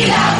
Águila.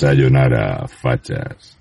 Sayonara, fachas.